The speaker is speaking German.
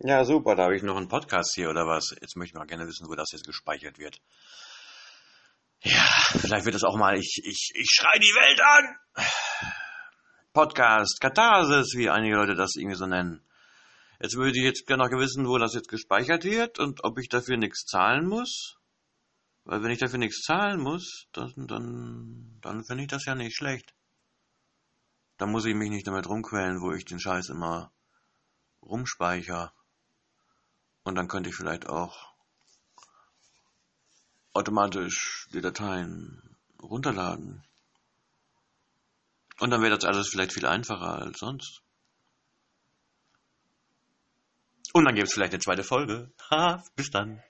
Ja, super, da habe ich noch einen Podcast hier oder was. Jetzt möchte ich mal gerne wissen, wo das jetzt gespeichert wird. Ja, vielleicht wird es auch mal, ich, ich, ich schrei die Welt an. Podcast, Katharsis, wie einige Leute das irgendwie so nennen. Jetzt würde ich jetzt gerne noch wissen, wo das jetzt gespeichert wird und ob ich dafür nichts zahlen muss. Weil wenn ich dafür nichts zahlen muss, dann, dann, dann finde ich das ja nicht schlecht. Dann muss ich mich nicht damit rumquälen, wo ich den Scheiß immer rumspeicher. Und dann könnte ich vielleicht auch automatisch die Dateien runterladen. Und dann wäre das alles vielleicht viel einfacher als sonst. Und dann gibt es vielleicht eine zweite Folge. Ha, bis dann.